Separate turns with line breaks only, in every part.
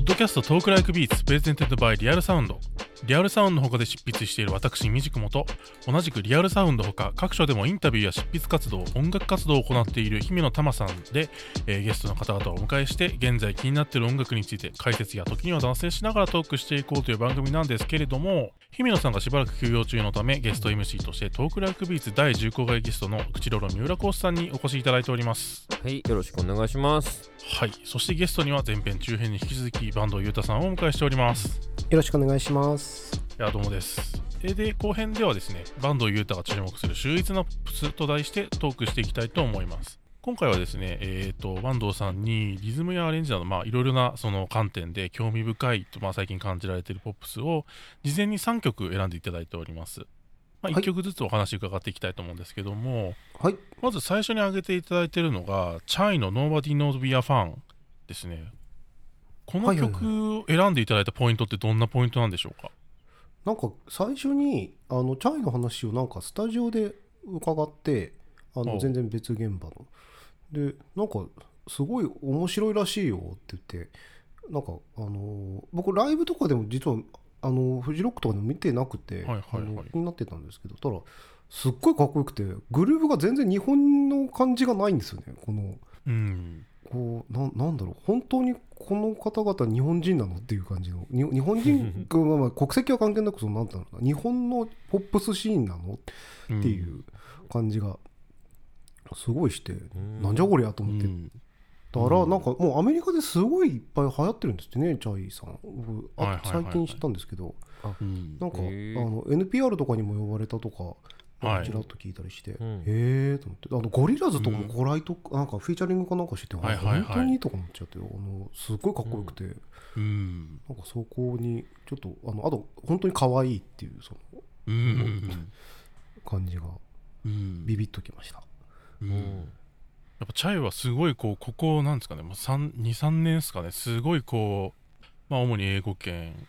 ッドキャスト Talk Like Beats presented by Real Sound Real Sound の他で執筆している私みじくもと同じく Real Sound ほか各所でもインタビューや執筆活動音楽活動を行っている姫乃たまさんで、えーゲストの方々をお迎えして現在気になっている音楽について解説や時には脱線しながらトークしていこうという番組なんですけれども姫乃さんがしばらく休養中のためゲスト MC として Talk Like Beats 第15回ゲストの口ロロ三浦康嗣さんにお越しいただいております
はい、よろしくお願いします。
はいそしてゲストには前編中編に引き続きバンドゆうたさんをお迎えしております
よろしくお願いします。
いやどうもです。えーで後編ではですね、バンドユータが注目する秀逸なポップスと題してトークしていきたいと思います。今回はですね、えー、とバンドさんにリズムやアレンジなど、まあ、いろいろなその観点で興味深いと、まあ、最近感じられているポップスを事前に3曲選んでいただいております。まあ、
はい
1曲ずつお話伺っていきたいと思うんですけども、
はい。
まず最初に挙げていただいているのが、チャイの Nobody Knows We Are Fan ですね。この曲を選んでいただいたポイントってどんなポイントなんでしょうか？
なんか最初にあのチャイの話をなんかスタジオで伺ってあ
お
の全然別現場のでなんかすごい面白いらしいよって言ってなんかあの僕ライブとかでも実はあのフジロックとかでも見てなくて、
はいはいはい。
気になってたんですけどただすっごいかっこよくてグルーヴが全然日本の感じがないんですよね。この
うん。
こうななんだろう。本当にこの方々日本人なのっていう感じの。に日本人が まあまあ国籍は関係なくそのなんだろうな。日本のポップスシーンなのっていう感じがすごいして、なんじゃこりゃと思って。
うん
たら、なんかもうアメリカですごいいっぱい流行ってるんですってねチャイさん。最近知ったんですけど、
うん。
なんかあの NPR とかにも呼ばれたとか
はい。
ちらっと聞いたりして、
うん。
へえと思って。あのゴリラズとかもご来とか、なんかフィーチャリングかなんかしてて、本当にとか思っちゃってあのすっごいかっこよくて、
うん。
なんかそこにちょっとあのあと本当に可愛いっていうその
うん。
感じが
うん。
ビビッときました、
うん。
うん
やっぱチャイはすごいこうここなんですかね。23年ですかね。すごいこうまあ主に英語圏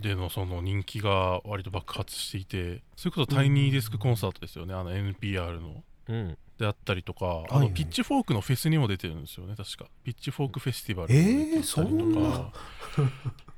でのその人気が割と爆発していてそれこそ Tiny Desk Concert ですよね。あの NPR の。
うん。
であったりとか、
はい
あの Pitchfork のフェスにも出てるんですよね。確か。 Pitchfork フェスティバルにも出てたりとか、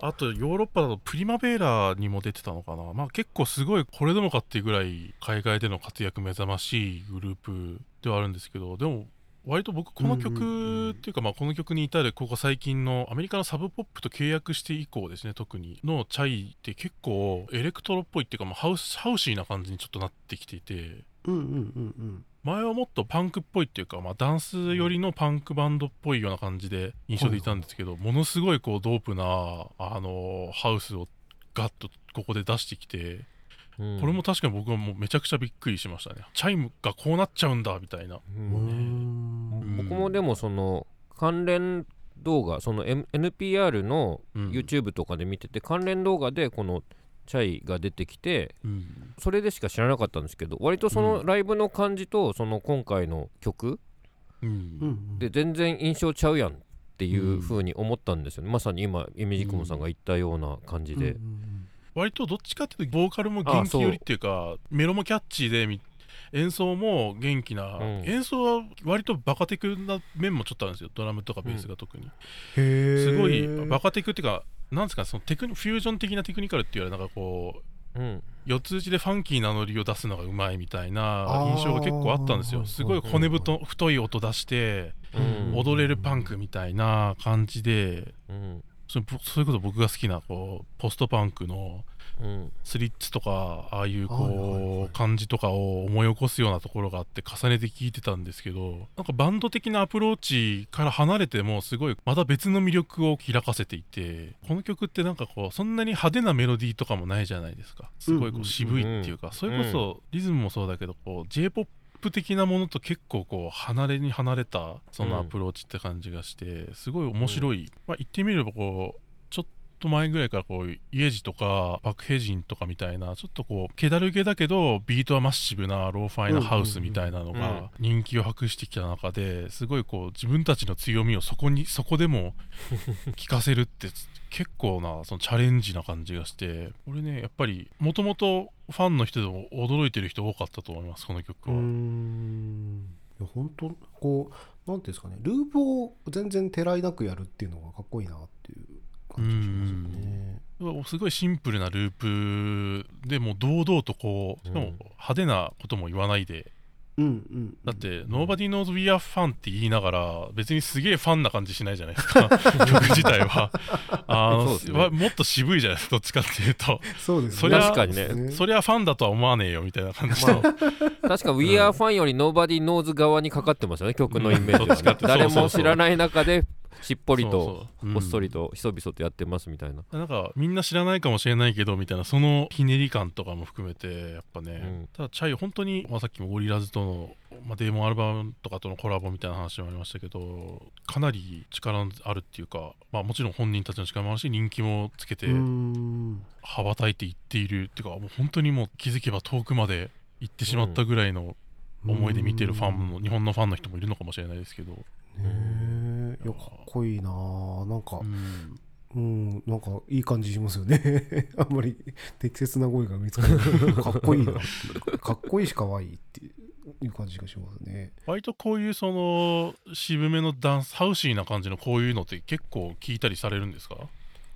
あとヨーロッパだと Primavera にも出てたのかな。まあ結構すごいこれでもかっていうぐらい海外での活躍目覚ましいグループではあるんですけどでも割と僕この曲っていうかまあこの曲に至るここ最近のアメリカの Sub Pop と契約して以降ですね特にのチャイって結構エレクトロっぽいっていうかまあハウス housey な感じにちょっとなってきていて前はもっとパンクっぽいっていうか、まあ、ダンス寄りのパンクバンドっぽいような感じで印象でいたんですけど、ものすごいこうドープなあのハウスをガッとここで出してきて、
うん。
これも確かに僕はもうめちゃくちゃびっくりしましたね。チャイムがこうなっちゃうんだみたいな。
僕もでもその関連動画その、M、NPR の
うん。
YouTube とかで見てて、関連動画でこのチャイが出てきて
うん。
それでしか知らなかったんですけど割とそうのライブの感じとその今回の曲
うん。
うん
で全然印象ちゃうやんっていう風に思ったんですよね、まさに今イメージクモさんが言ったような感じで、
うんうん
割とどっちかっていうとボーカルも元気寄りっていうかメロもキャッチーでみ演奏も元気な、
うん。
演奏は割とバカテクな面もちょっとあるんですよ。ドラムとかベースが特に、
へえ
すごいバカテクっていうかなんですかそのテクニフュージョン的なテクニカルっていうよりはなんかこう
うん。
四つ打ちでファンキーなノリを出すのがうまいみたいな印象が結構あったんですよ。すごい骨太太い音出して
うん。
踊れるパンクみたいな感じで。
うん
それそういうこと僕が好きなこうポストパンクの
うん。
スリッツとかああいうこ
いう
感じとかを思い起こすようなところがあって重ねて聞いてたんですけどなんかバンド的なアプローチから離れてもすごいまた別の魅力を開かせていてこの曲ってなんかこうそんなに派手なメロディーとかもないじゃないですか。すごいこう渋いっていうかそれこそリズムもそうだけどこう j p 的なものと結構こう離れに離れたそのアプローチって感じがしてすごい面白い、まあ言ってみればこうちょっと前ぐらいからこう Yaeji とか Park Hye Jin とかみたいなちょっとこう気だるげだけどビートはマッシブなローファイなハウスみたいなのが人気を博してきた中ですごいこう自分たちの強みをそこにそこでも 聞かせるって結構なそのチャレンジな感じがしてこれねやっぱりもともとファンの人でも驚いてる人多かったと思いますこの曲は。
うーんいや本当こうなんていうんですかねループを全然てらいなくやるっていうのがかっこいいなっていう感じがしますよね。
すごいシンプルなループでもう堂々とこうしかも
うん
派手なことも言わないで、
うんうん、
だって「Nobody knows we are fun」って言いながら別にすげえファンな感じしないじゃないですか。曲自体は。あの
ね。
わもっと渋いじゃないですかどっちかっていうと。
そうです
そりゃ
確かにね。
そりゃファンだとは思わねえよみたいな感じの、
まあ、確か We Are Fun より Nobody Knows 側にかかってますよね曲のイメージはね。誰も知らない中でしっぽりと
そうそう。うん。
ほっそりとひそびそとやってますみたいな、
なんかみんな知らないかもしれないけどみたいなそのひねり感とかも含めてやっぱね、
うん。
ただチャイ本当に、まあ、さっきもゴリラズとの、まあ、デーモンアルバムとかとのコラボみたいな話もありましたけどかなり力のあるっていうか、まあ、もちろん本人たちの力もあるし人気もつけて羽ばたいていっているっていうかもう本当にもう気づけば遠くまで行ってしまったぐらいの思いで見てるファンも、日本のファンの人もいるのかもしれないですけど、
いやかっこいいな。あなんか
うん。
うんなんかいい感じしますよね。あんまり適切な語彙が見つからない。かっこいいな。っていうかかっこいいし可愛いっていう感じがしますね。
割とこういうその渋めのダンスハウシーな感じのこういうのって結構聞いたりされるんですか？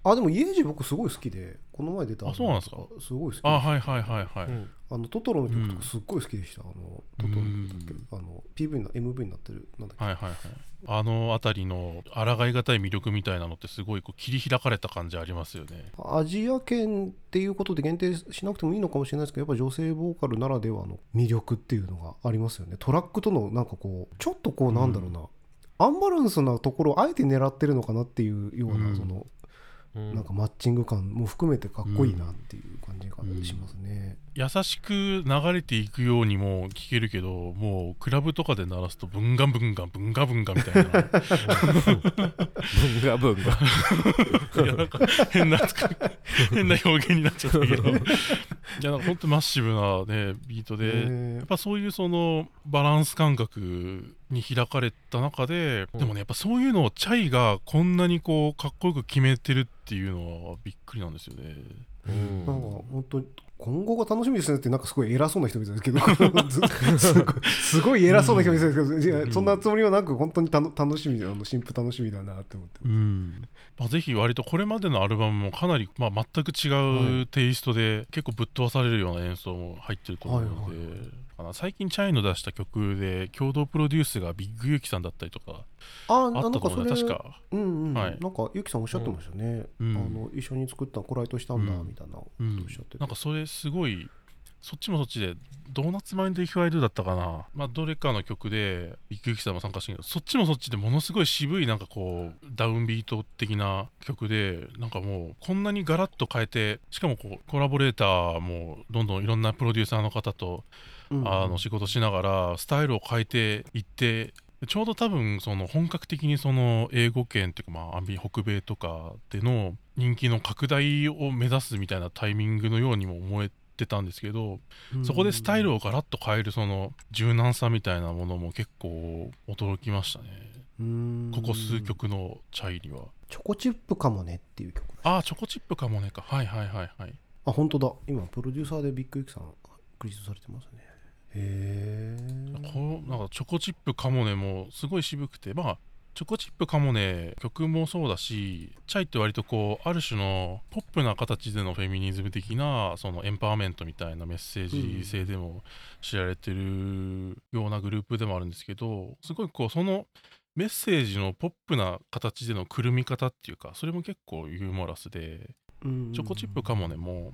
あでもイエージ僕すごい好きでこの前出た
あそうなんですか？
すごい好き
あはいはいはいはい、
うん。
あのトトロの曲とかすっごい好きでした、あのトトロの曲
うん。
あの PV の MV になってるなんだっけ、
はいはいはい。あの辺りの抗いがたい魅力みたいなのってすごいこう切り開かれた感じありますよね。
アジア圏っていうことで限定しなくてもいいのかもしれないですけどやっぱ女性ボーカルならではの魅力っていうのがありますよね。トラックとのなんかこうちょっとこうなんだろうな、アンバランスなところをあえて狙ってるのかなっていうような、
うん。
その
うん
なんかマッチング感も含めてかっこいいなっていう感じがしますね。
優しく流れていくようにも聞けるけどもうクラブとかで鳴らすとブンガンブンガンブンガブンガみたいな。
文が文が
いやなんか変な変な表現になっちゃったけど。いやなんか本当マッシブなねビートで、
ね
やっぱそういうそのバランス感覚に開かれた中で、
うん。
でもねやっぱそういうのをチャイがこんなにこうかっこよく決めてるっていうのはびっくりなんですよね。
うん。
なんか本当に今後が楽しみですねってなんかすごい偉そうな人みたいですけど。すごいすごい偉そうな人みたいですけど、いやそんなつもりはなく本当にたの楽しみあの新婦楽しみだなって思って。
うん。まあ、ぜひ割とこれまでのアルバムもかなり、まあ、全く違うテイストで結構ぶっ飛ばされるような演奏も入ってると思うので、
はい
あの最近チャイの出した曲で共同プロデュースがビッグユキさんだったりとか
あ
あったと思うね確か。
うんうん、
はい。
なんかゆきさんおっしゃってましたね、
うん。
あの一緒に作ったコライトしたんだ
うん。
みたいなこと
うん。
おっしゃってて、
なんかそれすごいそっちもそっちでドーナツマインド If I Do だったかな、まあ、どれかの曲でビッグユキさんも参加してるけどそっちもそっちでものすごい渋いなんかこうダウンビート的な曲でなんかもうこんなにガラッと変えてしかもこうコラボレーターもどんどんいろんなプロデューサーの方と
うん
あの仕事しながらスタイルを変えていってちょうど多分その本格的にその英語圏っていうかまあアンビ北米とかでの人気の拡大を目指すみたいなタイミングのようにも思えてたんですけどそこでスタイルをガラッと変えるその柔軟さみたいなものも結構驚きましたね。
うん。
ここ数曲のチャイには。
チョコチップかもねっていう曲
ああチョコチップかもねか。はいはいはいはい。
あ本当だ。今プロデューサーでビッグユキさんクリストされてますねへえ
こうなんかチョコチップカモネもすごい渋くてまあチョコチップカモネ曲もそうだしチャイって割とこうある種のポップな形でのフェミニズム的なそのエンパワーメントみたいなメッセージ性でも知られてるようなグループでもあるんですけどすごいこうそのメッセージのポップな形でのくるみ方っていうかそれも結構ユーモラスでチョコチップかもねも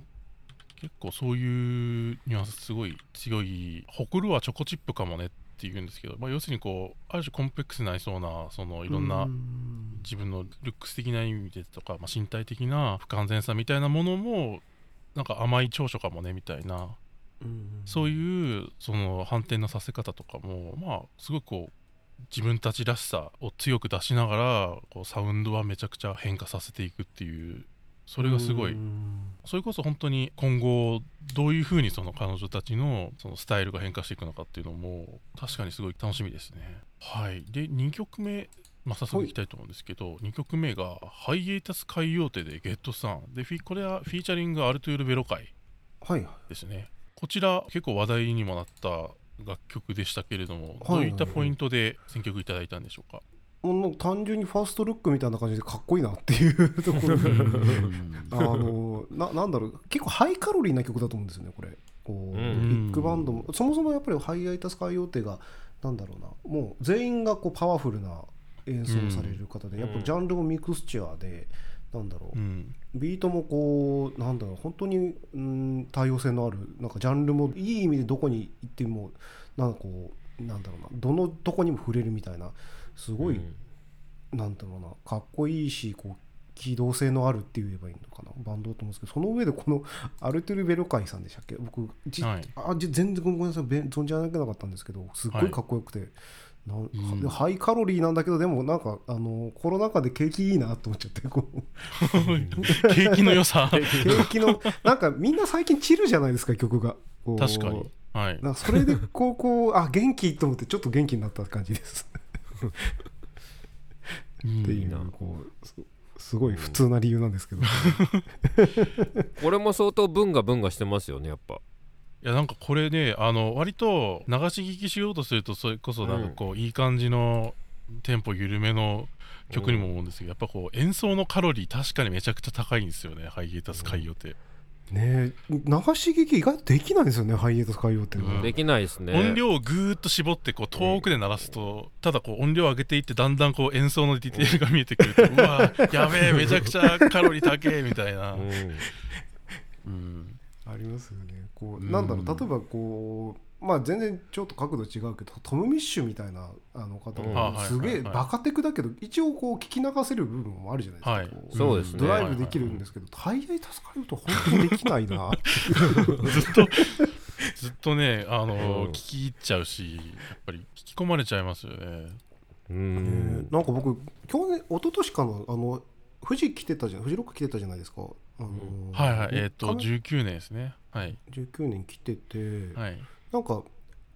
結構そういうニュアンスすごい強い。誇るはチョコチップかもねって言うんですけど、まあ、要するにこうある種コンプレックスになりそうなそのいろんな
うん。
自分のルックス的な意味でとか、まあ、身体的な不完全さみたいなものもなんか甘い長所かもねみたいな
うん。
そういうその反転のさせ方とかもまあすごくこう自分たちらしさを強く出しながらこうサウンドはめちゃくちゃ変化させていくっていうそれがすごい。
うん。
それこそ本当に今後どういうふうにその彼女たちのそのスタイルが変化していくのかっていうのも確かにすごい楽しみですね。はい、で2曲目、まあ、早速いきたいと思うんですけど2曲目が「ハイエータス海洋亭でゲットさん」でフィこれはフィーチャリングアルトゥール・ベロ会
はい。はい
ですね。こちら結構話題にもなった楽曲でしたけれども、
はい。
どういったポイントで選曲いただいたんでしょうか？
もう単純にファーストルックみたいな感じでかっこいいなっていうところで あのななんだろう。結構ハイカロリーな曲だと思うんですよねこれ。こう、
うん
ビッグバンドも。そもそもやっぱりハイアイタスカイオーテがなんだろうな。もう全員がこうパワフルな演奏をされる方で、
うん
やっぱりジャンルもミクスチャーでなんだろう、
うん。
ビートもこうなんだろう本当に、うん、多様性のあるなんかジャンルもいい意味でどこに行ってもなんかこうなんだろうな。どのとこにも触れるみたいなすごい、なんだろうなかっこいいしこう機動性のあるって言えばいいのかな。バンドだと思うんですけどその上でこの アルテル・ベロカイさんでしたっけ？僕じ、
はい。
あじ全然ごめんなさい。べ存じ上げなかったんですけどすっごいかっこよくて。なん
うん。
でハイカロリーなんだけどでもなんかあのコロナ禍で景気いいなと思っちゃってこう。
景気の良さ。
景気のなんかみんな最近チルじゃないですか曲が。
確かに。はい。
なんかそれでこうこうあ元気と思ってちょっと元気になった感じです。
うん
ってい
いな
こうすすごい普通な理由なんですけど、
これも相当文が文がしてますよねやっぱ。
いやなんかこれねあの割と流し聞きしようとするとそれこそなんかこう、いい感じのテンポ緩めの曲にも思うんですけど、やっぱこう演奏のカロリー確かにめちゃくちゃ高いんですよねハイエータスカイオって、
ねえ流し聞き意外とできないんですよねハイエートスカイオっていうのは、
うん。
できないですね。
音量をぐーっと絞ってこう遠くで鳴らすと、ただこう音量を上げていってだんだんこう演奏のディテールが見えてくると、うわやべえめちゃくちゃカロリー高えみたいな、
うん。
うん。
ありますよね。こ
う
うんなんだろう例えばこうまあ全然ちょっと角度違うけどトム・ミッシュみたいなあの方
うん。
もすげえバカテクだけど一応こう聞き流せる部分もあるじゃないですか、
はい。
そうですね。
ドライブできるんですけど、ハイエートスカイオと本当にできないな。
ずっとずっとねあの、
うん。
聞き入っちゃうしやっぱり聞き込まれちゃいますよね。
う
ね
ん
なんか僕去年一昨年かのあの富士来てたじゃん富士ロック来てたじゃないですか。あのー
はいはい。えっ、と
か
19年ですね。はい。
19年来てて、
はい
なんか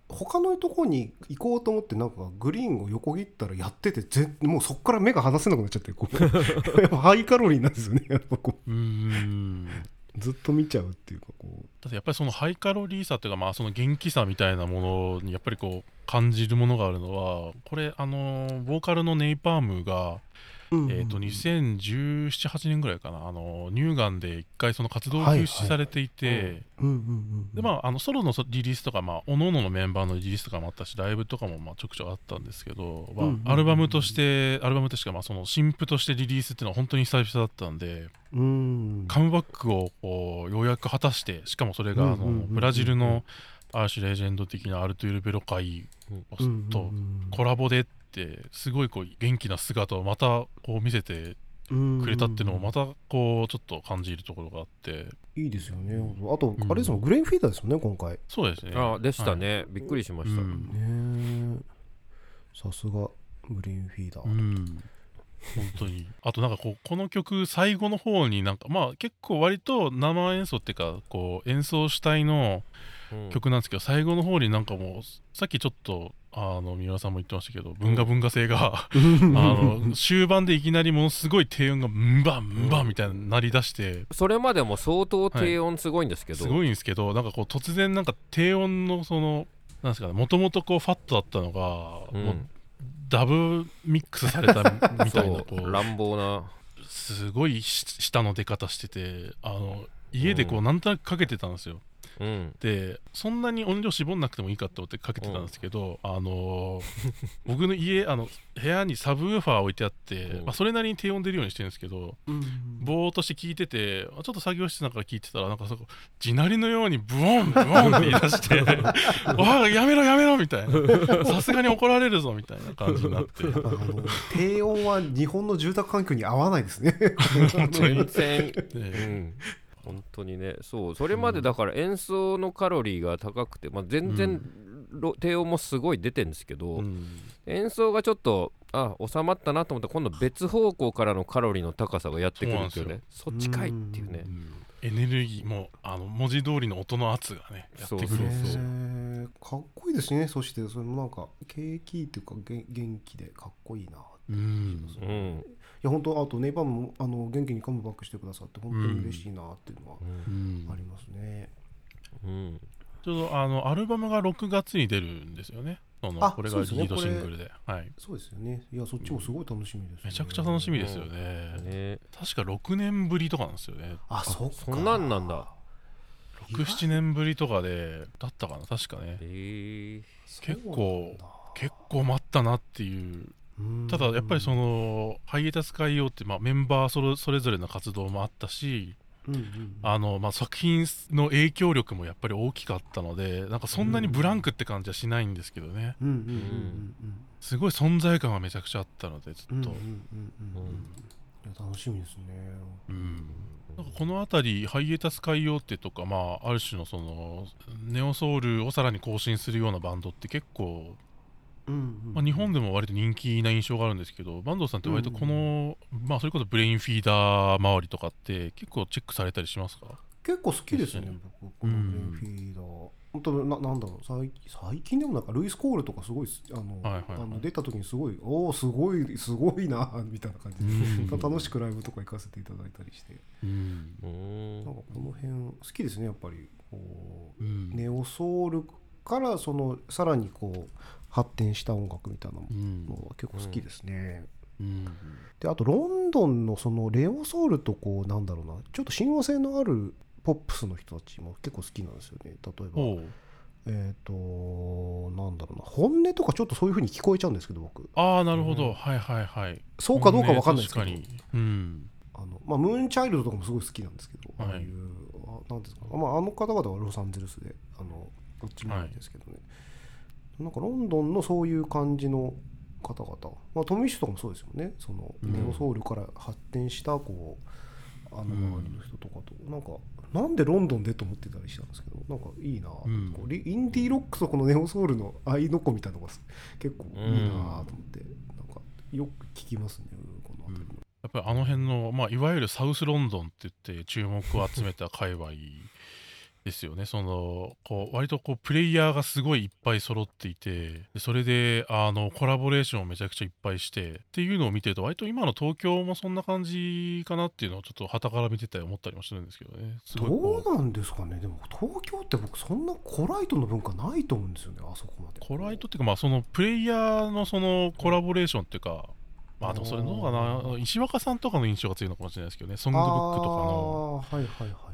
他のとこに行こうと思ってなんかグリーンを横切ったらやっててぜもうそこから目が離せなくなっちゃってこう。やっぱハイカロリーなんですよね。やっぱこ
う。ーん。
うずっと見ちゃうっていうかこ
だってやっぱりそのハイカロリーさっていうかまあその元気さみたいなものにやっぱりこう感じるものがあるのはこれあのボーカルのネイパームが、
う、うん。
えー、と201718年ぐらいかな。あの乳がんで一回その活動を休止されていて、ソロのそリリースとか、まあ、各々のメンバーのリリースとかもあったしライブとかもまあちょくちょくあったんですけど、まあアルバムとしてアルバムとしてか、まあ、その新譜としてリリースっていうのは本当に久々だったんで
うん。
カムバックをこうようやく果たしてしかもそれがあのブラジルのある種レジェンド的なアルトゥール・ベロ会とコラボでってすごいこう元気な姿をまたこう見せてくれたっていうのもまたこうちょっと感じるところがあって。
いいですよね。あと
うん。
あれですもんグレーンフィーダーですもんね今回。
そうですね。
あでした
はい。
ねびっくりしました。
うん。
ねえさすがグレーンフィーダー、
うん。本当に。あとなんかこうこの曲最後の方になんかまあ結構割と生演奏っていうかこう演奏主体の
うん。
曲なんですけど最後の方になんかもうさっきちょっとあの三浦さんも言ってましたけど文化文化性が あの終盤でいきなりものすごい低音がンバンンバンみたいになりだして
それまでも相当低音すごいんですけど、
すごいんですけどなんかこう突然なんか低音のそのなんですかねもともとこうファットだったのが、
うん。
もうダブミックスされたみ たいなこ
そう乱暴な。
すごいし下の出方しててあの家でこ
う
うん。なんとなくかけてたんですよ。
うん。
でそんなに音量絞んなくてもいいかって思ってかけてたんですけど、あのー僕の家あの部屋にサブウーファー置いてあって、
うん。
まあ、それなりに低音出るようにしてるんですけど
うん
ぼーっとして聞いててあちょっと作業室なんか聞いてたらなんかそこ地鳴りのようにブオンブオンって言い出して「わあやめろやめろ」みたいな。さすがに怒られるぞみたいな感じになって。
低音は日本の住宅環境に合わないですね。
全然。う
で
ん本当にね。そうそれまでだから演奏のカロリーが高くて、まあ、全然、ろ低音もすごい出てるんですけど、
うん。
演奏がちょっとあ収まったなと思ったら今度別方向からのカロリーの高さがやってくるんですよ。ねそっちかいっていうね。
うん。エネルギーもあの文字通りの音の圧がねやってくる
そうそう
へ
そう。
ー。かっこいいですね。そしてそれもなんか景気っていうかげ元気でかっこいいな
うん。
うん。
いや本当あとネイバーもあの元気にカムバックしてくださって本当に嬉しいなっていうのは
うん。
ありますね、
うん。
ちょうどあのアルバムが6月に出るんですよね。
あ
そのこれがリードシングルで、はい、
そうですよね。いやそっちもすごい楽しみです、ね。
めちゃくちゃ楽しみですよね、
ね。
確か6年ぶりとかなんですよね。
あそっか。
そんなんなんだ。
67年ぶりとかでだったかな確かね。
えー。
結構結構待ったなっていうただやっぱりそ
の、
のハイエータス海洋ってまあメンバーそれそれぞれの活動もあったし
うんうん
あのまあ作品の影響力もやっぱり大きかったのでなんかそんなにブランクって感じはしないんですけどね。すごい存在感がめちゃくちゃあったのでずっと、
うんうんうんうんうん。いや楽しみですね。
うん。なんかこの辺りハイエータス海洋ってとか、まあ、ある種のそのネオソウルをさらに更新するようなバンドって結構、まあ、日本でも割と人気な印象があるんですけどバンドさんって割とこの、まあ、それこそブレインフィーダー周りとかって結構チェックされたりしますか？
結構好きですね
ですね。
僕このブレインフィーダー。本当ななんだろう最最近でもなんかルイス・コールとかすごいすあの、
はいはいはい。
あの出た時にすごいおおすごいすごいな みたいな感じで、
うん。
楽しくライブとか行かせていただいたりして。
うん。
なんかこの辺好きですねやっぱりこう
うん。
ネオソウルからそのさらにこう発展した音楽みたいな
うん。
のは結構好きですね。
うん。
であとロンドンのそのレオソウルとこうなんだろうなちょっと親和性のあるポップスの人たちも結構好きなんですよね。例えばえっ、となんだろうな本音とかちょっとそういう風に聞こえちゃうんですけど僕。
ああなるほど、
うん。
はいはいはい。
そうかどうかわかんないですけど。
確かに。うん。
あの、まあ、ムーンチャイルドとかもすごい好きなんですけど、
はい。
ああいうあなんですか、まあ、あの方々はロサンゼルスであのどっちもなんですけどね、なんかロンドンのそういう感じの方々、まあ、トミッシュとかもそうですよね。その
うん。
ネオソウルから発展したこうあの周りの人とかと、なんかなんでロンドンでと思ってたりしたんですけどなんかいいなと、
うん。
こうリインディーロックとこのネオソウルの愛の子みたいなのが結構いいなと思って、なんかよく聞きますね。この辺り。の。
やっぱりあの辺の、まあ、いわゆるサウスロンドンって言って注目を集めた界隈ですよね。そのこう割とこうプレイヤーがすごいいっぱい揃っていてでそれであのコラボレーションをめちゃくちゃいっぱいしてっていうのを見てると割と今の東京もそんな感じかなっていうのをちょっと傍から見てたり思ったりもするんですけどね。
どうなんですかね。でも東京って僕そんなコライトの文化ないと思うんですよねあそこまで。
コライトっていうかまあそのプレイヤーのそのコラボレーションっていうかまあでもそれの方がな。石若さんとかの印象が強いのかもしれないですけどね。ソングブックとかの。
はいはいはい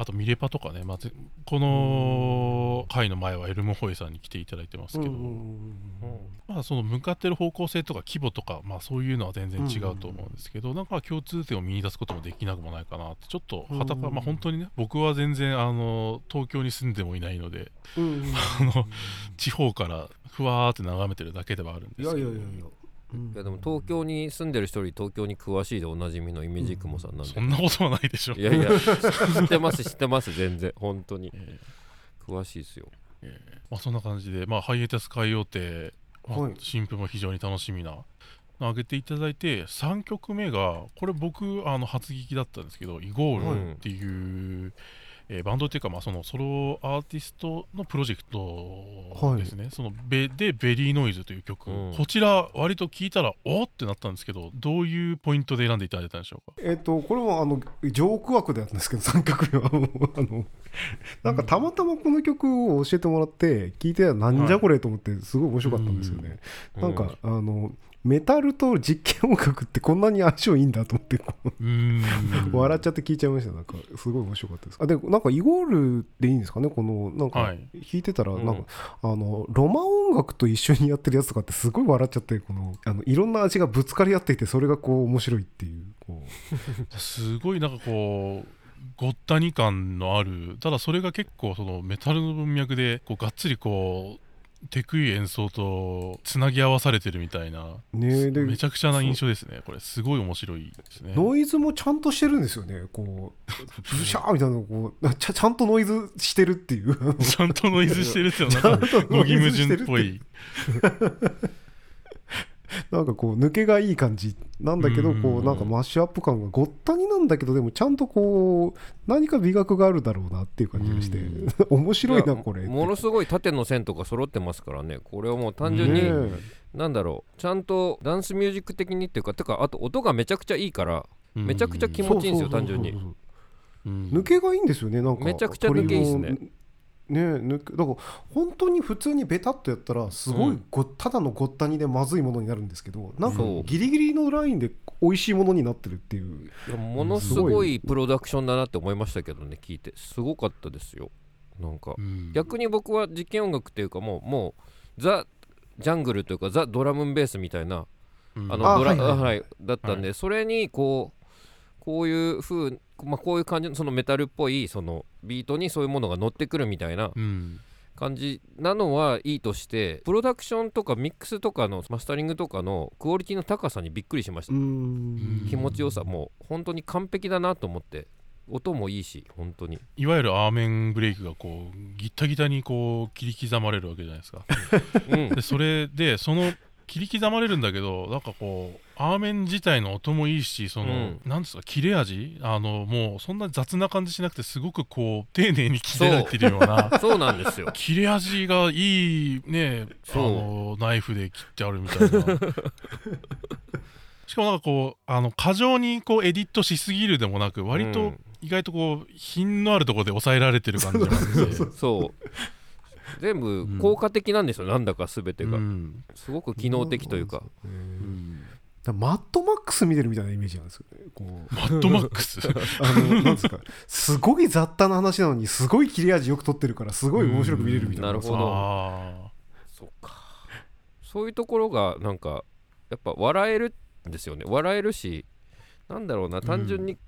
あとミレパとかね、まこの回の前はエルムホイさんに来ていただいてますけど、まあその向かってる方向性とか規模とか、まあ、そういうのは全然違うと思うんですけど、なんか共通点を見出すこともできなくもないかなってちょっとはたか、
うん
まあ本当にね僕は全然あの東京に住んでもいないのであの地方からふわーって眺めてるだけではあるんで
いや
すけど。
いやいやいやうん。
いやでも東京に住んでる人より東京に詳しいでおなじみのイメージクモさんなんで、
そんなことはないでしょ。
いやいや知ってます知ってます全然。本当に。
え
詳しいですよ。
ーえ。ーまあ、そんな感じで、まあ、ハイエータス海洋亭、まあ
はい。
新譜も非常に楽しみな。の上げていただいて3曲目がこれ僕あの初聞きだったんですけどイゴールっていう、えーバンドっていうか、まあ、そのソロアーティストのプロジェクトですね、そのベで「ベリーノイズ」という曲、
うん。
こちら割と聞いたらおーってなったんですけどどういうポイントで選んでいただいたんでしょうか？
えっ、とこれもあのジョーク枠でやったんですけど3曲目はあのなんかたまたまこの曲を教えてもらって聞いてなんじゃこれと思ってすごい面白かったんですよね、
うん。
なんか、あのメタルと実験音楽ってこんなに相性いいんだと思って笑っちゃって聞いちゃいました。なんかすごい面白かったです。あでなんかイゴールでいいんですかね？このなんか
はい。
弾いてたら
うん。
なんか、あのロマ音楽と一緒にやってるやつとかってすごい笑っちゃってこのあのいろんな味がぶつかり合っていてそれがこう面白いっていうこ
すごいなんかこうごったに感のある。ただそれが結構そのメタルの文脈でこうがっつりこうテクい演奏とつなぎ合わされてるみたいな。
うねで
めちゃくちゃな印象ですね。これすごい面白いですね。
ノイズもちゃんとしてるんですよね。こうブシャーみたいなのこうちゃちゃんとノイズしてるっていう。
ちゃんとノイズしてるっていうのはなんか 語義矛盾っぽい
なんかこう抜けがいい感じ。なんだけど
うん
こうなんかマッシュアップ感がごったになんだけどでもちゃんとこう何か美学があるだろうなっていう感じがして。
うん
面白いな
や
これ。
ものすごい縦の線とか揃ってますからね。これはもう単純に、
ね
なんだろう。ちゃんとダンスミュージック的にっていうかてかあと音がめちゃくちゃいいから
うん
めちゃくちゃ気持ちいいんですよ単純に。
抜けがいいんですよねなんか
めちゃくちゃ抜けいいっすね
ね抜くだから本当に普通にベタっとやったらすごいご、ただのごったにでまずいものになるんですけどなんかギリギリのラインで美味しいものになってるっていう。
いやものすごいプロダクションだなって思いましたけどね聞いて。すごかったですよ。なんか。
うん。
逆に僕は実験音楽っていうかもうもうザ・ジャングルというかザ・ドラムンベースみたいな
うん。
あのドラ
あはいはいはい
はい。だったんで、それにこうこういう風まあこういう感じのそのメタルっぽいそのビートにそういうものが乗ってくるみたいな
うん
感じなのはいいとしてプロダクションとかミックスとかのマスタリングとかのクオリティの高さにびっくりしました、
ん。
気持ちよさもう本当に完璧だなと思って音もいいし本当に。
いわゆるアーメンブレイクがこうギッタギタにこう切り刻まれるわけじゃないですか。
うん。
でそれでその切り刻まれるんだけどなんかこうアーメン自体の音もいいしその、
うん。
なんですか切れ味？あのもうそんな雑な感じしなくてすごくこう丁寧に切れられてるような。
そうなんですよ。
切れ味がいいね。あ
そう。
のナイフで切ってあるみたいな。しかもなんかこうあの過剰にこうエディットしすぎるでもなく割と
うん。
意外とこう品のあるところで抑えられてる感じがあって
そう全部効果的なんですよ、なんだか全てが、
うん。
すごく機能的というか、
うん。
うん
だからマッドマックス見てるみたいなイメージなんですよね。こう。
マッドマックス？
あのなんですか。すごい雑多な話なのにすごい切れ味よく撮ってるからすごい面白く見れるみたいな。
うん。なるほど。
あ
そうか。そういうところがなんかやっぱ笑えるんですよね。笑えるしなんだろうな単純に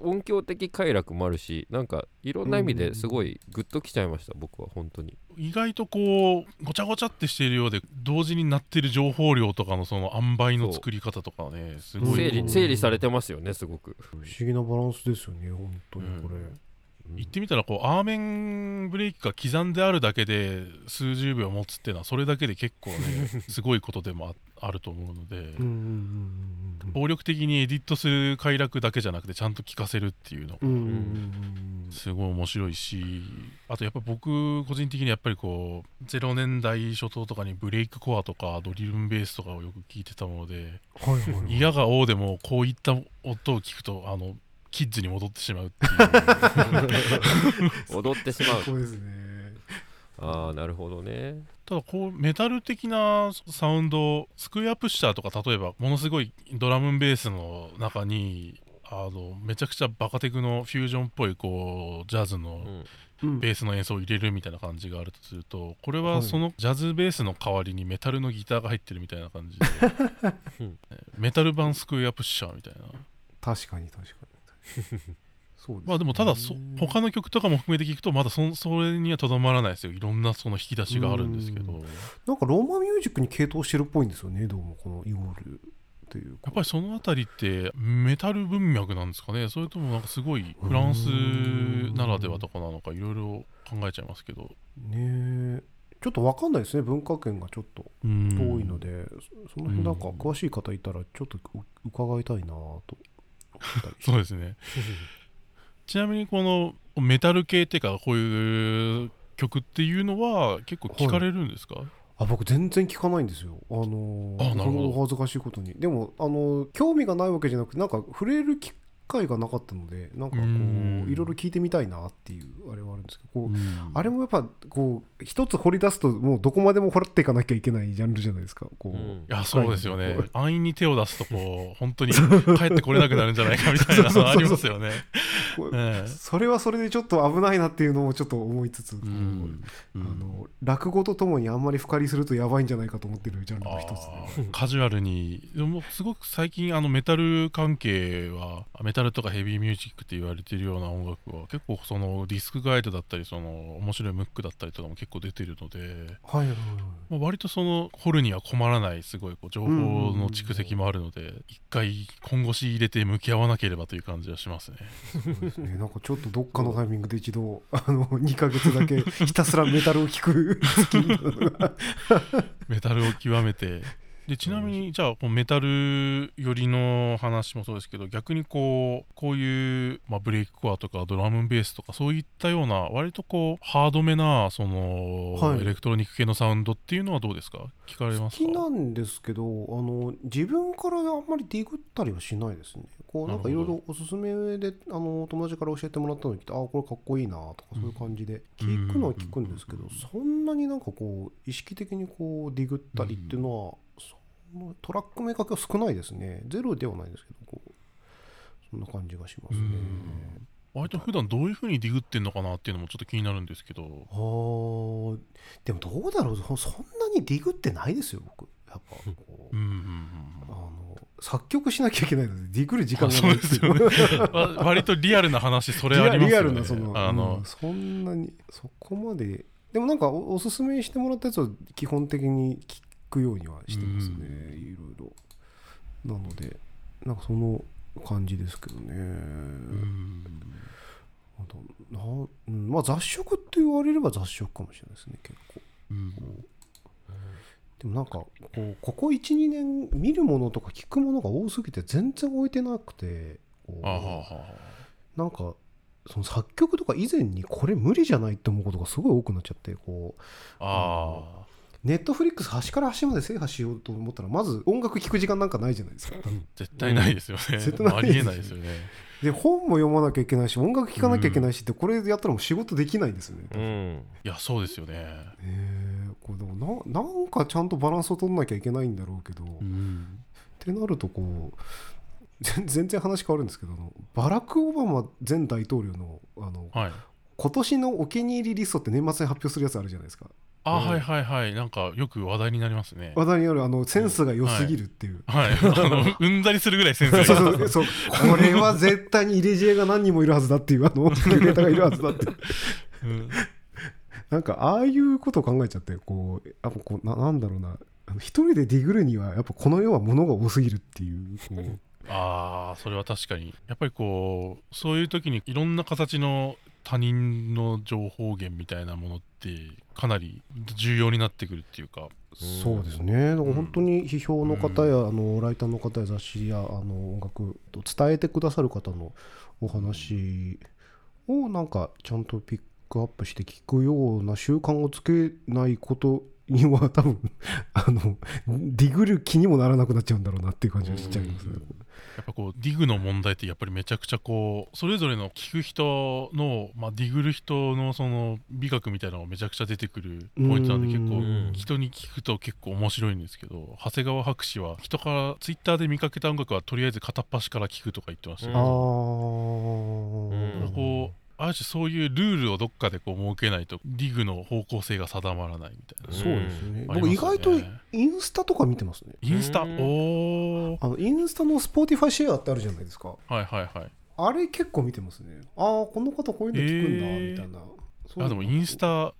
音響的快楽もあるしなんかいろんな意味ですごいグッときちゃいました僕は本当に。
ー意外とこうごちゃごちゃってしているようで同時になってる情報量とかのその塩梅の作り方とかねすごい。
整理整理されてますよねすごく。
不思議なバランスですよね本当にこれ、
言ってみたらこうアーメンブレイクが刻んであるだけで数十秒持つっていうのはそれだけで結構ねすごいことでもああると思うので暴力的にエディットする快楽だけじゃなくてちゃんと聞かせるっていうの。
うんうんうんうん。
すごい面白いしあとやっぱ僕個人的にやっぱりこう0年代初頭とかにブレイクコアとかドリルンベースとかをよく聞いてたもので嫌が王でもこういった音を聞くとあのキッズに戻ってしまうっていう。
踊ってしまう。
そうですね。
ああなるほどね。
ただこうメタル的なサウンドスクエアプッシャーとか例えばものすごいドラムンベースの中にあのめちゃくちゃバカテクのフュージョンっぽいこうジャズのベースの演奏を入れるみたいな感じがあるとするとこれ
は
はい。そのジャズベースの代わりにメタルのギターが入ってるみたいな感じで
うん。
メタル版スクエアプッシャーみたいな。
確かに確かにそうですね。
まあでもただそ他の曲とかも含めて聞くとまだそそれにはとどまらないですよ。いろんなその引き出しがあるんですけど。
うん。なんかローマミュージックに傾倒してるっぽいんですよねどうもこのイゴール。っていう
やっぱりそのあたりってメタル文脈なんですかね。それともなんかすごいフランスならではとかなのかいろいろ考えちゃいますけど。
ねえ。ちょっと分かんないですね文化圏がちょっと
遠
遠いので、そその辺なんか詳しい方いたらちょっとう伺いたいなと
そうですね。ちなみにこのメタル系っていうかこういう曲っていうのは結構聞かれるんですか、
あ僕全然聞かないんですよ。あの
あなるほど。
お恥ずかしいことに。でもあの興味がないわけじゃなくてなんか触れる機会がなかったのでなんかこ
う
いろいろ聞いてみたいなっていうあれはあるんですけどあれもやっぱこう一つ掘り出すともうどこまでも掘っていかなきゃいけないジャンルじゃないですか。こう、
うん。
いやそうですよね。安易に手を出すとこう本当に帰ってこれなくなるんじゃないかみたいなのありますよね。
それはそれでちょっと危ないなっていうのをちょっと思いつつ、あの落語とともにあんまり深りするとやばいんじゃないかと思ってるジャンルの一つ
カジュアルに。でもすごく最近あのメタル関係はメタルとかヘビーミュージックって言われてるような音楽は結構そのディスクガイドだったりその面白いムックだったりとかも結構出てるので、
はいはいはい。
まあ、割とその掘るには困らないすごいこう情報の蓄積もあるので一回本腰入れて向き合わなければという感じはしますね。
そうですね。なんかちょっとどっかのタイミングで一度あの2ヶ月だけひたすらメタルを聴く
メタルを極めてでちなみにじゃあこうメタル寄りの話もそうですけど逆にこうこういう、まあ、ブレイクコアとかドラムベースとかそういったような割とこうハードめなその、
はい。
エレクトロニック系のサウンドっていうのはどうですか？聞かれ
好
ますか？
きなんですけどあの自分からあんまりディグったりはしないですね。こうなんかいろいろおすすめであの友達から教えてもらったのを聞いてあこれかっこいいなとかそういう感じで聞くのは聞くんですけどそんなになんかこう意識的にこうディグったりっていうのはそのトラック明確は少ないですね。ゼロではないですけどこうそんな感じがしますね。
割と普段どういう風にディグってんのかなっていうのもちょっと気になるんですけど。
あーでもどうだろう。そそんなにディグってないですよ僕。やっぱこう。
うんうんうん
あの作曲しなきゃいけないのでディグる時間
あ
が
そうですよね。わ割とリアルな話それあります
リア
よね
ルなその
あの、
うんそんなにそこまで。でもなんかおおすすめしてもらったやつは基本的に聞くようにはしてますね
うん
いろいろ。なのでなんかその感じですけどね、
うん。
あとなうんまあ雑食って言われれば雑食かもしれないですね結構。
うん。
でもなんかこうここ12年見るものとか聞くものが多すぎて全然置いてなくてなんかその作曲とか以前にこれ無理じゃないって思うことがすごい多くなっちゃってこう
あ
ネットフリックス端から端まで制覇しようと思ったらまず音楽聴く時間なんかないじゃないですか。
ー絶対ないですよね、
絶対ない
ありえないですよね。
で本も読まなきゃいけないし音楽聴かなきゃいけないしってこれやったらもう仕事できないんですよね、
うん。
いやそうですよね。
えー。これでもななんかちゃんとバランスを取んなきゃいけないんだろうけど、っ
うん。
てなるとこう全 全然話変わるんですけどあのバラク・オバマ前大統領のあの
はい。
今年のお気に入りリストって年末に発表するやつあるじゃないですか
あ、
うん。
はいはいはい。なんかよく話題になりますね。
話題にあるあのセンスが良すぎるっていう、
はい。あのうんざりするぐらいセンスがいい
そうそうそう。これは絶対に入れ知恵が何人もいるはずだっていうあのキュレーターがいるはずだって。
うん。
なんかああいうことを考えちゃってこうやっぱこうななんだろうな。一人でディグるにはやっぱこの世は物が多すぎるっていうこう。
ああそれは確かに。やっぱりこうそういう時にいろんな形の他人の情報源みたいなものってかなり重要になってくるっていうか。
そうですね。だから本当に批評の方や、あのライターの方や雑誌やあの音楽と伝えてくださる方のお話をなんかちゃんとピックアップして聞くような習慣をつけないことには多分 あのディグる気にもならなくなっちゃうんだろうなっていう感じがしちゃいます。ね。
やっぱこうディグの問題ってやっぱりめちゃくちゃこうそれぞれの聞く人の、まあ、ディグる人のその美学みたいなのがめちゃくちゃ出てくるポイントなんで結構
うん
人に聞くと結構面白いんですけど長谷川博士は人からツイッターで見かけた音楽はとりあえず片っ端から聞くとか言ってました
うん
ね、こうある種そういうルールをどっかでこう設けないとディグの方向性が定まらないみたいな
そうですね。
あり
僕意外とインスタとか見てますね。
インスタ？お
あのインスタの Spotify シェアってあるじゃないですか。
はいはいはい
あれ結構見てますね。ああ、この方こういうの聞くんだ、
へー
みたいな。そう
あでもインスタ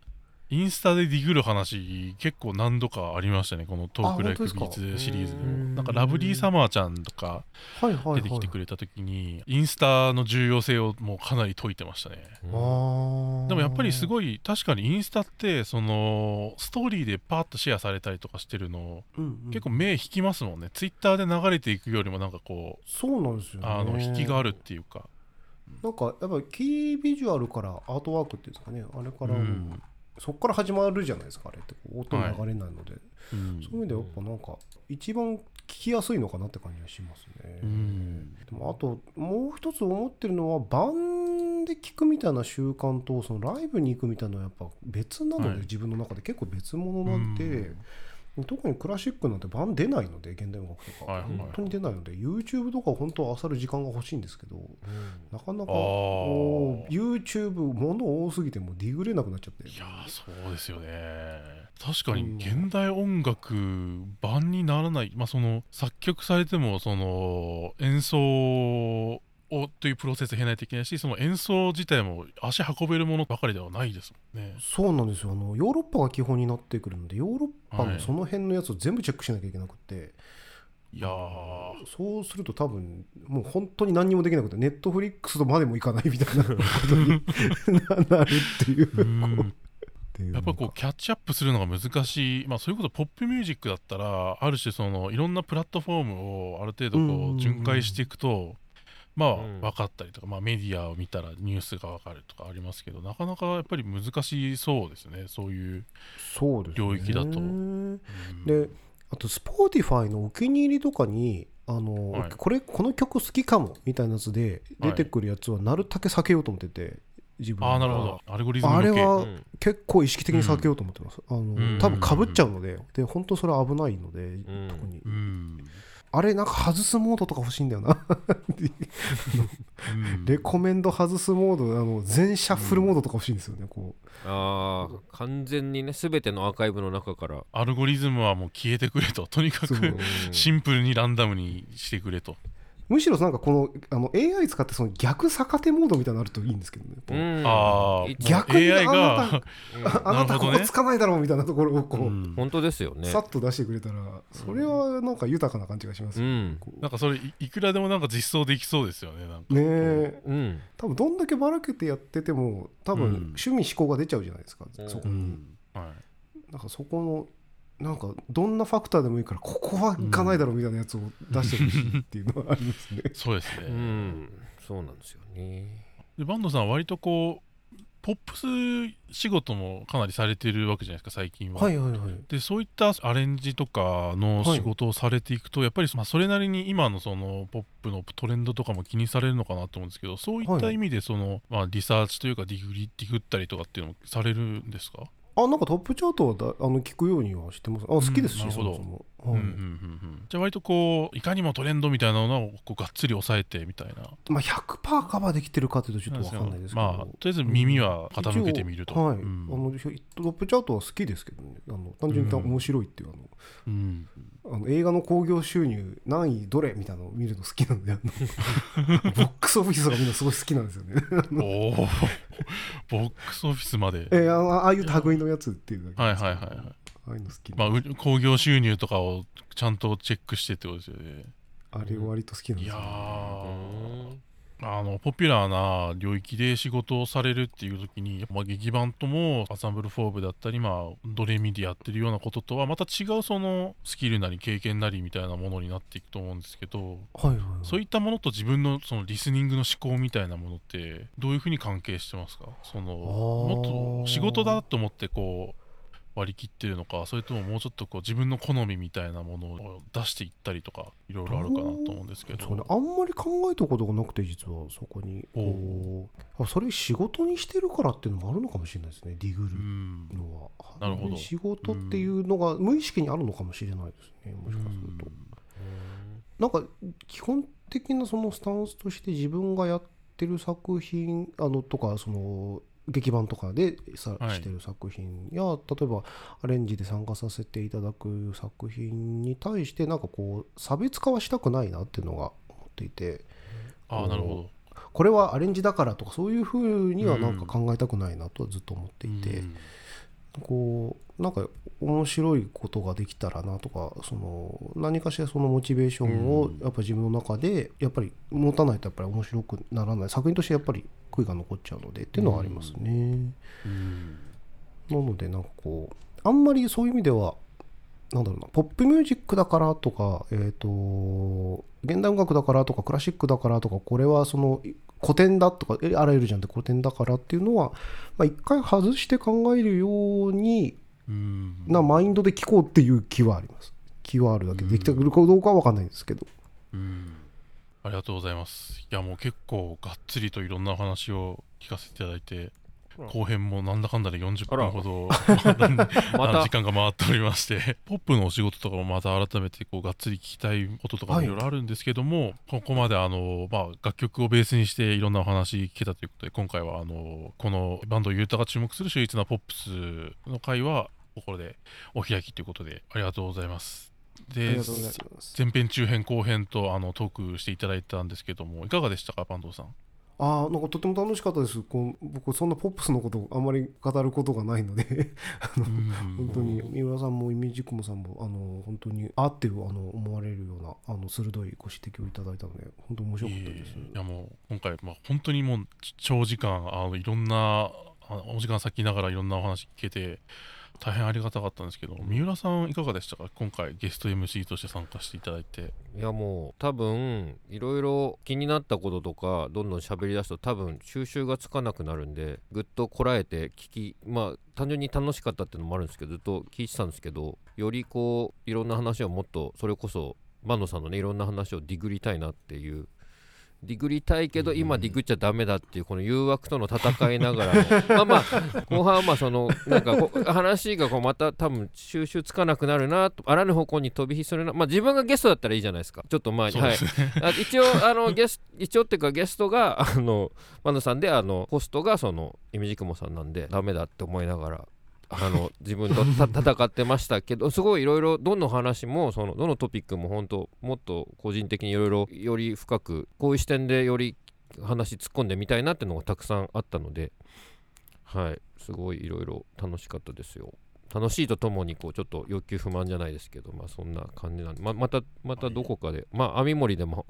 インスタでディグる話結構何度かありましたねこの
Talk
Like Beats シリーズで
うん。
もなんかラブリーサマーちゃんとか。出てきてくれた時にインスタの重要性をもうかなり解いてましたね。でもやっぱりすごい確かにインスタってそのストーリーでパーッとシェアされたりとかしてるの
うんうん。
結構目引きますもんね。ツイッターで流れていくよりもなんかこう
そうなんですよね。
あの引きがあるっていうか。
なんかやっぱキービジュアルからアートワークっていうんですかね、あれからう
ん
そこから始まるじゃないですか、あれって。音流れないので、
うん
そういう意味でやっぱなんか一番聞きやすいのかなって感じがしますね。
うん。
でもあともう一つ思ってるのは版で聞くみたいな習慣とそのライブに行くみたいなのはやっぱ別なので、
はい。
自分の中で結構別物なんで、特にクラシックなんて版出ないので現代音楽とか、
はいはい。
本当に出ないので YouTube とか本当は漁る時間が欲しいんですけどなかなか
あー。
こう YouTube もの多すぎてもうディグれなくなっちゃって。
いやーそうですよね。確かに現代音楽版にならない、まあその作曲されてもその演奏をというプロセスを経ないといけないしその演奏自体も足運べるものばかりではないですもんね。
そうなんですよ。あのヨーロッパが基本になってくるのでヨーロッパ
はい。
のその辺のやつを全部チェックしなきゃいけなくて、
いやー。
そうすると多分もう本当に何にもできなくてネットフリックスとまでもいかないみたいな。ことになるっていう。
やっぱりこうキャッチアップするのが難しい、まあ、それこそポップミュージックだったらある種そのいろんなプラットフォームをある程度こう巡回していくとまあ
うん。
分かったりとか、まあ、メディアを見たらニュースが分かるとかありますけどなかなかやっぱり難しそうですね。そういう、領域だと。
で
で
あと Spotify のお気に入りとかにあの、
はい。
これこの曲好きかもみたいなやつで出てくるやつはなるだけ避けようと思ってて自分
ああなるほど。アルゴリズム
あれは
うん
結構意識的に避けようと思ってます、あ
ん。
の多分かぶっちゃうのでで本当それは危ないので、
ん。
特に。
うん、
あれなんか外すモードとか欲しいんだよな。
うん。
レコメンド外すモードあの全シャッフルモードとか欲しいんですよねこ
ああ完全にね全てのアーカイブの中から。
アルゴリズムはもう消えてくれと。とにかく
う。ん
シンプルにランダムにしてくれと。
うむしろなんかこのあの AI 使ってその逆逆手モードみたいなのあるといいんですけどね、
うん。
あ
逆に
AI
あな
が
たああなたここつかないだろうみたいなところをこう、
うん。
本当ですよね。
さっと出してくれたらそれはなんか豊かな感じがしますよ、
うん。
なんかそれいいくらでもなんか実装できそうですよねなんか。
ねえ。
うん。
多分どんだけばらけてやってても多分
うん。
趣味嗜好が出ちゃうじゃないですか、
うん。
そこに、
うん。はい。
なんかそこのなんかどんなファクターでもいいからここはいかないだろうみたいなやつを出してほしいっていうのはありますね。
そうですね、
うん。そうなんですよね。
で坂東さんは割とこうポップス仕事もかなりされてるわけじゃないですか最近は、
はいはいはい。
でそういったアレンジとかの仕事をされていくと、やっぱり、まあ、それなりに今のそのポップのトレンドとかも気にされるのかなと思うんですけどそういった
はい。
意味でその、まあ、リサーチというかディグリディグったりとかっていうのもされるんですか、
あなんかトップチャートはだあの聞くようにはしてます。あ好きですし、
うんなるほど
そもそも。
うんうん
はい
うんうんじゃあ割とこういかにもトレンドみたいなのをこうがっつり抑えてみたいな
まあ100%カバーできてるかというとちょっとわかんないですけど。
まあとりあえず耳は傾けてみると、
はい、
うん
あのひトップチャートは好きですけどね。あの単純に面白いっていうあの。
うん
あの映画の興行収入何位どれみたいなのを見るの好きなんで ボックスオフィスがみんなすごい好きなんですよね。
おおボックスオフィスまで。
えーあのああいう類のやつっていう
はいはいはいはい。
ああいうの好き
まあ興行収入とかをちゃんとチェックしてってことですよね。
あれ割と好きなん
いや
ですよ、ね。
ーあのポピュラーな領域で仕事をされるっていう時に、まあ、劇版ともアサンブルフォーブだったり、まあ、ドレミでやってるようなこととはまた違うそのスキルなり経験なりみたいなものになっていくと思うんですけど
はいはいはい、
そういったものと自分のそのリスニングの思考みたいなものってどういうふうに関係してますか？そのもっと仕事だと思ってこう割り切ってるのかそれとももうちょっとこう自分の好みみたいなものを出していったりとかいろいろあるかなと思うんですけど。
ね、あんまり考えたことがなくて実はそこに。あそれ仕事にしてるからっていうのもあるのかもしれないですねディグ
う
る
ん。
のは、
なるほど。
仕事っていうのが無意識にあるのかもしれないですねもしかすると、なんか基本的なそのスタンスとして自分がやってる作品あのとかその劇版とかでさ、
はい。
してる作品や例えばアレンジで参加させていただく作品に対してなんかこう差別化はしたくないなっていうのが思っていて。
ああなるほ
これはアレンジだからとかそういうふうにはなんか考えたくないなとはずっと思って
ど
いて、
うん。
こうなんか面白いことができたらなとかその何かしらそのモチベーションを
うん。
やっぱ自分の中でやっぱり持たないとやっぱり面白くならない。作品としてやっぱり悔いが残っちゃうのでっていうのはありますね。
うん
なのでなんかこうあんまりそういう意味ではなんだろうなポップミュージックだからとかえっ、と現代音楽だからとかクラシックだからとかこれはその古典だとかえあらゆるじゃんって古典だからっていうのはまあ一回外して考えるように
うん
なマインドで聞こうっていう気はあります。気はあるだけでできてくるかどうかは分かんないんですけど。
うんありがとうございます。いやもう結構がっつりといろんなお話を聞かせていただいて後編もなんだかんだで40
あら。
分ほど 時間が回っておりましてポップのお仕事とかもまた改めてこうがっつり聞きたいこととかも
はい。
いろいろあるんですけども、ここまであの、まあ、楽曲をベースにしていろんなお話聞けたということで今回はあのこのバンドユータが注目する秀逸なポップスの回はここでお開きということでありがとうございます。で。前編中編後編とあのトークしていただいたんですけどもいかがでしたか坂東さん？
ああなんかとても楽しかったです。こう僕そんなポップスのことをあんまり語ることがないので 本当に三浦さんもイメージクモさんもあの本当にあってあの思われるようなあの鋭いご指摘をいただいたので本当面白かったです。
いやもう今回、まあ、本当にもうち長時間あのいろんなあお時間割きながらいろんなお話聞けて大変ありがたかったんですけど三浦さんいかがでしたか？今回ゲスト MC として参加していただいて。
いやもう多分いろいろ気になったこととかどんどん喋り出すと多分収集がつかなくなるんでぐっとこらえて聞きまあ単純に楽しかったっていうのもあるんですけどずっと聞いてたんですけどよりこういろんな話をもっとそれこそ万野さんのねいろんな話をディグりたいなっていうディグりたいけど今ディグっちゃダメだっていうこの誘惑との戦いながらの まあまあ後半はまあそのなんか話がこうまた多分収集つかなくなるなとあらぬ方向に飛び火するな。まあ自分がゲストだったらいいじゃないですか。ちょっと前に。はい。一応あのゲス一応っていうかゲストがあのマ野さんであのホストがそのイミジクモさんなんでダメだって思いながらあの自分とた 戦ってましたけどすごいいろいろどの話もそのどのトピックも本当もっと個人的にいろいろより深くこういう視点でより話突っ込んでみたいなっていうのがたくさんあったのではい。すごいいろいろ楽しかったですよ。楽しいとともにこうちょっと欲求不満じゃないですけどまあそんな感じなんでままたまたどこかでまあ網盛りでも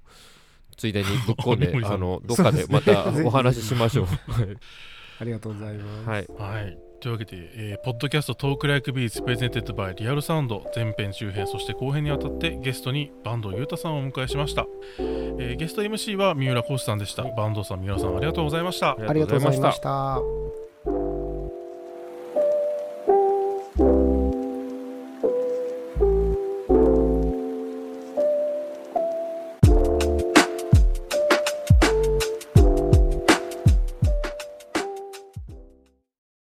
ついでにぶっ込んで あのどっかでまたお話ししましょう。
ありがとうございます、
はい。
はいというわけで、えーポッドキャスト Talk Like Beats presented by Real Sound 前編中編そして後編にあたってゲストに坂東裕太さんをお迎えしました、えーゲスト MC は三浦浩司さんでした。坂東さん三浦さんありがとうございました。
ありがとうございました。